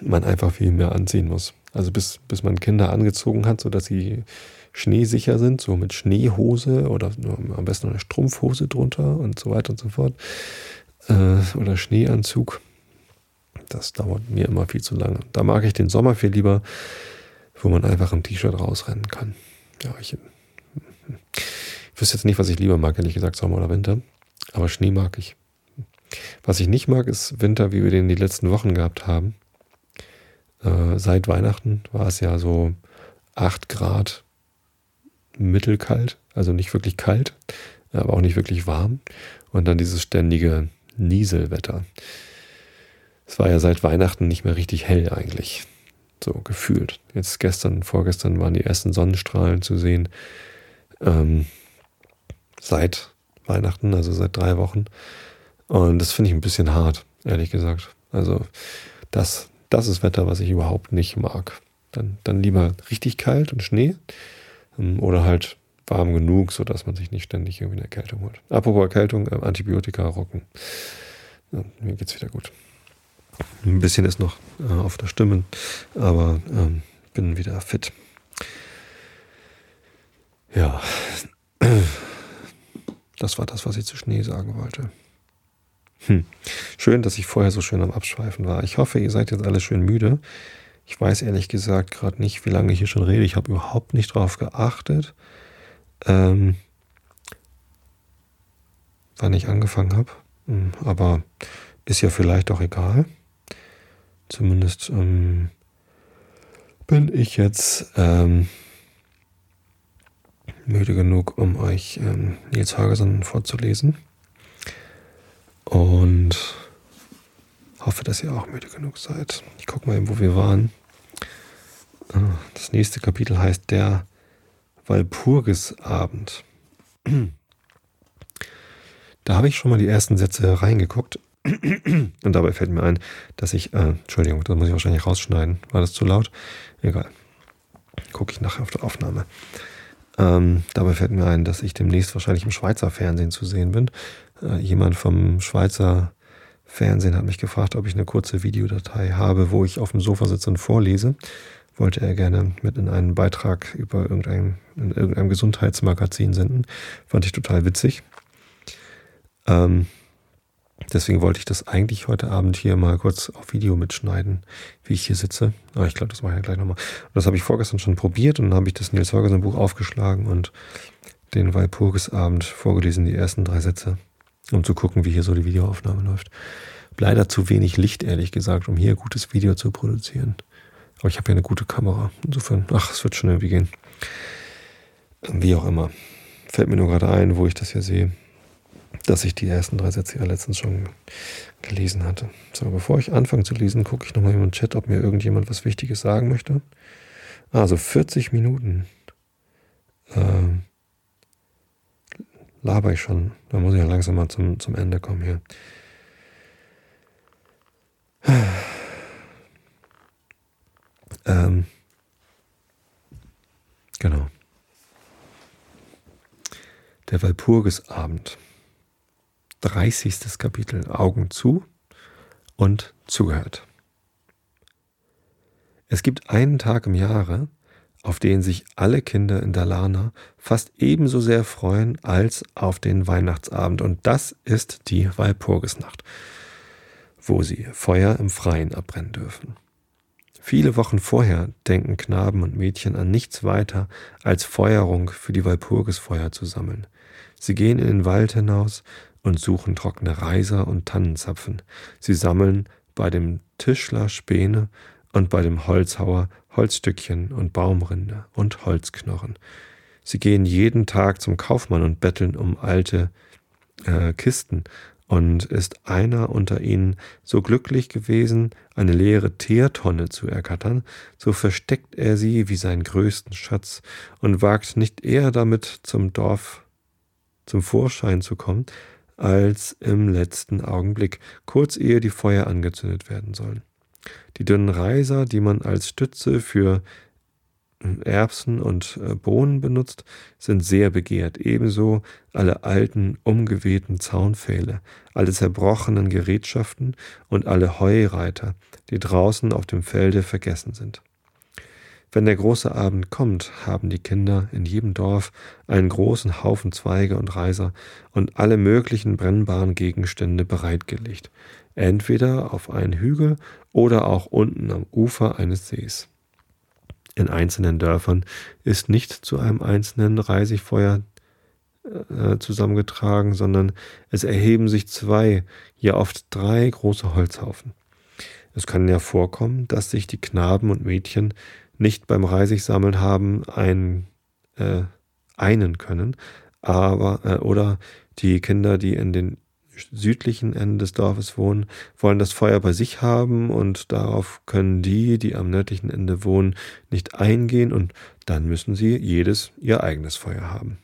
man einfach viel mehr anziehen muss. Also bis, bis man Kinder angezogen hat, sodass sie schneesicher sind, so mit Schneehose oder am besten eine Strumpfhose drunter und so weiter und so fort. Äh, oder Schneeanzug. Das dauert mir immer viel zu lange. Da mag ich den Sommer viel lieber, wo man einfach im T-Shirt rausrennen kann. Ja, ich, ich wüsste jetzt nicht, was ich lieber mag, ehrlich gesagt, Sommer oder Winter. Aber Schnee mag ich. Was ich nicht mag, ist Winter, wie wir den die letzten Wochen gehabt haben. Äh, seit Weihnachten war es ja so 8 Grad mittelkalt, also nicht wirklich kalt, aber auch nicht wirklich warm. Und dann dieses ständige Nieselwetter. Es war ja seit Weihnachten nicht mehr richtig hell eigentlich. So gefühlt. Jetzt gestern, vorgestern waren die ersten Sonnenstrahlen zu sehen. Ähm, seit Weihnachten, also seit drei Wochen. Und das finde ich ein bisschen hart, ehrlich gesagt. Also das, das ist Wetter, was ich überhaupt nicht mag. Dann, dann lieber richtig kalt und Schnee ähm, oder halt warm genug, sodass man sich nicht ständig irgendwie eine Erkältung holt. Apropos Erkältung, äh, Antibiotika rocken. Ja, mir geht's wieder gut. Ein bisschen ist noch äh, auf der Stimme, aber ähm, bin wieder fit. Ja, das war das, was ich zu Schnee sagen wollte. Hm. Schön, dass ich vorher so schön am Abschweifen war. Ich hoffe, ihr seid jetzt alle schön müde. Ich weiß ehrlich gesagt gerade nicht, wie lange ich hier schon rede. Ich habe überhaupt nicht drauf geachtet, ähm, wann ich angefangen habe. Hm, aber ist ja vielleicht auch egal. Zumindest ähm, bin ich jetzt ähm, müde genug, um euch ähm, Nils Hagerson vorzulesen. Und hoffe, dass ihr auch müde genug seid. Ich gucke mal eben, wo wir waren. Ah, das nächste Kapitel heißt der Walpurgisabend. Da habe ich schon mal die ersten Sätze reingeguckt. Und dabei fällt mir ein, dass ich, äh, Entschuldigung, das muss ich wahrscheinlich rausschneiden. War das zu laut? Egal. Gucke ich nachher auf der Aufnahme. Ähm, dabei fällt mir ein, dass ich demnächst wahrscheinlich im Schweizer Fernsehen zu sehen bin. Äh, jemand vom Schweizer Fernsehen hat mich gefragt, ob ich eine kurze Videodatei habe, wo ich auf dem Sofa sitze und vorlese. Wollte er gerne mit in einen Beitrag über irgendein, in irgendeinem Gesundheitsmagazin senden. Fand ich total witzig. Ähm, deswegen wollte ich das eigentlich heute Abend hier mal kurz auf Video mitschneiden, wie ich hier sitze. Aber ich glaube, das mache ich ja gleich nochmal. Und das habe ich vorgestern schon probiert und dann habe ich das Nils Holgersen Buch aufgeschlagen und den Walpurgisabend vorgelesen, die ersten drei Sätze um zu gucken, wie hier so die Videoaufnahme läuft. Leider zu wenig Licht, ehrlich gesagt, um hier gutes Video zu produzieren. Aber ich habe ja eine gute Kamera. Insofern, ach, es wird schon irgendwie gehen. Wie auch immer. Fällt mir nur gerade ein, wo ich das hier sehe, dass ich die ersten drei Sätze ja letztens schon gelesen hatte. So, bevor ich anfange zu lesen, gucke ich nochmal in den Chat, ob mir irgendjemand was Wichtiges sagen möchte. Also 40 Minuten. Ähm, laber ich schon. Da muss ich ja langsam mal zum, zum Ende kommen hier. Ähm, Genau. Der Walpurgisabend. 30. Kapitel. Augen zu und zugehört. Es gibt einen Tag im Jahre, auf den sich alle Kinder in Dalarna fast ebenso sehr freuen als auf den Weihnachtsabend. Und das ist die Walpurgisnacht, wo sie Feuer im Freien abbrennen dürfen. Viele Wochen vorher denken Knaben und Mädchen an nichts weiter, als Feuerung für die Walpurgisfeuer zu sammeln. Sie gehen in den Wald hinaus und suchen trockene Reiser und Tannenzapfen. Sie sammeln bei dem Tischler Späne und bei dem Holzhauer Holzstückchen und Baumrinde und Holzknochen. Sie gehen jeden Tag zum Kaufmann und betteln um alte äh, Kisten und ist einer unter ihnen so glücklich gewesen, eine leere Teertonne zu ergattern, so versteckt er sie wie seinen größten Schatz und wagt nicht eher damit zum Dorf zum Vorschein zu kommen, als im letzten Augenblick, kurz ehe die Feuer angezündet werden sollen. Die dünnen Reiser, die man als Stütze für Erbsen und äh, Bohnen benutzt, sind sehr begehrt. Ebenso alle alten, umgewehten Zaunpfähle, alle zerbrochenen Gerätschaften und alle Heureiter, die draußen auf dem Felde vergessen sind. Wenn der große Abend kommt, haben die Kinder in jedem Dorf einen großen Haufen Zweige und Reiser und alle möglichen brennbaren Gegenstände bereitgelegt, entweder auf einen Hügel oder auch unten am Ufer eines Sees in einzelnen Dörfern ist nicht zu einem einzelnen Reisigfeuer äh, zusammengetragen, sondern es erheben sich zwei, ja oft drei große Holzhaufen. Es kann ja vorkommen, dass sich die Knaben und Mädchen nicht beim Reisigsammeln haben ein, äh, einen können, aber äh, oder die Kinder, die in den südlichen Ende des Dorfes wohnen, wollen das Feuer bei sich haben und darauf können die, die am nördlichen Ende wohnen, nicht eingehen und dann müssen sie jedes ihr eigenes Feuer haben.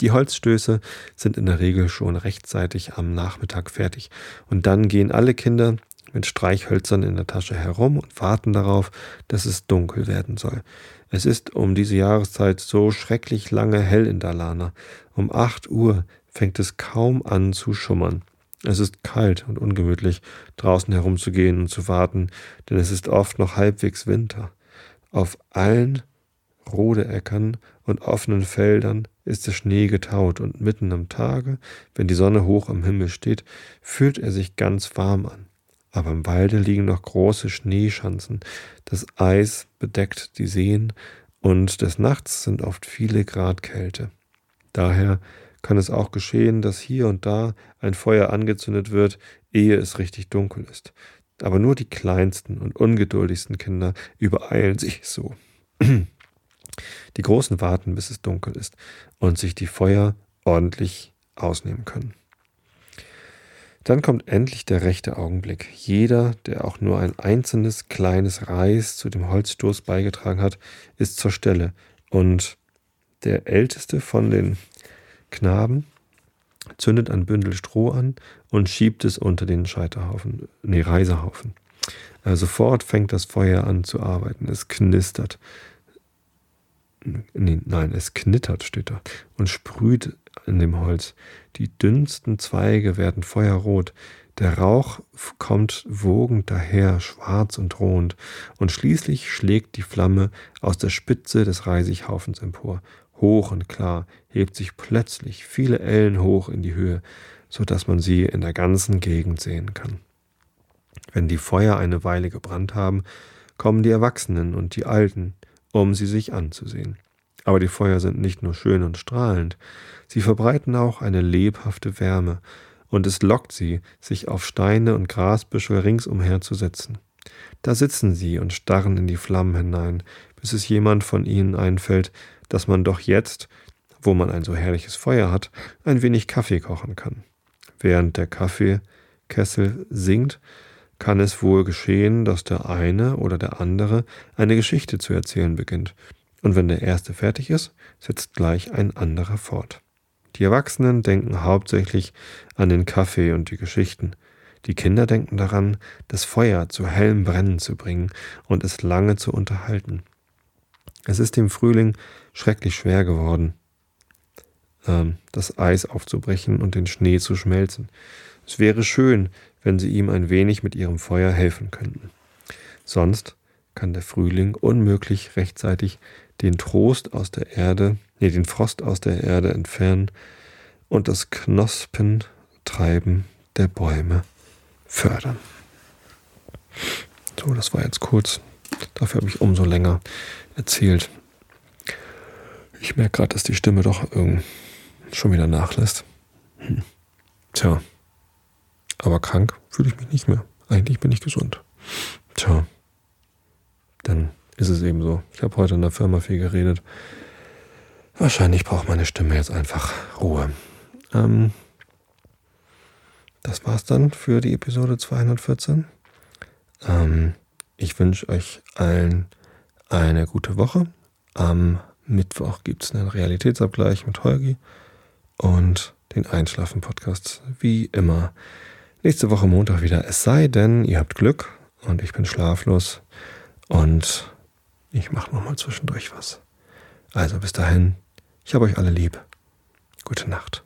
Die Holzstöße sind in der Regel schon rechtzeitig am Nachmittag fertig und dann gehen alle Kinder mit Streichhölzern in der Tasche herum und warten darauf, dass es dunkel werden soll. Es ist um diese Jahreszeit so schrecklich lange hell in Dalana. Um acht Uhr fängt es kaum an zu schummern. Es ist kalt und ungemütlich, draußen herumzugehen und zu warten, denn es ist oft noch halbwegs Winter. Auf allen Rodeäckern und offenen Feldern ist der Schnee getaut und mitten am Tage, wenn die Sonne hoch am Himmel steht, fühlt er sich ganz warm an. Aber im Walde liegen noch große Schneeschanzen, das Eis bedeckt die Seen und des Nachts sind oft viele Grad Kälte. Daher kann es auch geschehen, dass hier und da ein Feuer angezündet wird, ehe es richtig dunkel ist. Aber nur die kleinsten und ungeduldigsten Kinder übereilen sich so. Die Großen warten, bis es dunkel ist und sich die Feuer ordentlich ausnehmen können. Dann kommt endlich der rechte Augenblick. Jeder, der auch nur ein einzelnes kleines Reis zu dem Holzstoß beigetragen hat, ist zur Stelle. Und der älteste von den Knaben, zündet ein Bündel Stroh an und schiebt es unter den Scheiterhaufen, nee, Reisehaufen. Äh, sofort fängt das Feuer an zu arbeiten. Es knistert. Nee, nein, es knittert, steht da, und sprüht in dem Holz. Die dünnsten Zweige werden feuerrot. Der Rauch kommt wogend daher, schwarz und drohend, und schließlich schlägt die Flamme aus der Spitze des Reisighaufens empor hoch und klar, hebt sich plötzlich viele Ellen hoch in die Höhe, so dass man sie in der ganzen Gegend sehen kann. Wenn die Feuer eine Weile gebrannt haben, kommen die Erwachsenen und die Alten, um sie sich anzusehen. Aber die Feuer sind nicht nur schön und strahlend, sie verbreiten auch eine lebhafte Wärme, und es lockt sie, sich auf Steine und Grasbüschel ringsumher zu setzen. Da sitzen sie und starren in die Flammen hinein, bis es jemand von ihnen einfällt, dass man doch jetzt, wo man ein so herrliches Feuer hat, ein wenig Kaffee kochen kann. Während der Kaffeekessel singt, kann es wohl geschehen, dass der eine oder der andere eine Geschichte zu erzählen beginnt. Und wenn der erste fertig ist, setzt gleich ein anderer fort. Die Erwachsenen denken hauptsächlich an den Kaffee und die Geschichten. Die Kinder denken daran, das Feuer zu hellem Brennen zu bringen und es lange zu unterhalten. Es ist dem Frühling schrecklich schwer geworden, ähm, das Eis aufzubrechen und den Schnee zu schmelzen. Es wäre schön, wenn Sie ihm ein wenig mit Ihrem Feuer helfen könnten. Sonst kann der Frühling unmöglich rechtzeitig den Trost aus der Erde, nee, den Frost aus der Erde entfernen und das Knospentreiben der Bäume fördern. So, das war jetzt kurz. Dafür habe ich umso länger erzählt. Ich merke gerade, dass die Stimme doch schon wieder nachlässt. Hm. Tja. Aber krank fühle ich mich nicht mehr. Eigentlich bin ich gesund. Tja. Dann ist es eben so. Ich habe heute in der Firma viel geredet. Wahrscheinlich braucht meine Stimme jetzt einfach Ruhe. Ähm, das war's dann für die Episode 214. Ähm, ich wünsche euch allen eine gute Woche. Am Mittwoch gibt es einen Realitätsabgleich mit Holgi und den Einschlafen-Podcast wie immer. Nächste Woche Montag wieder. Es sei denn, ihr habt Glück und ich bin schlaflos und ich mache nochmal zwischendurch was. Also bis dahin, ich habe euch alle lieb. Gute Nacht.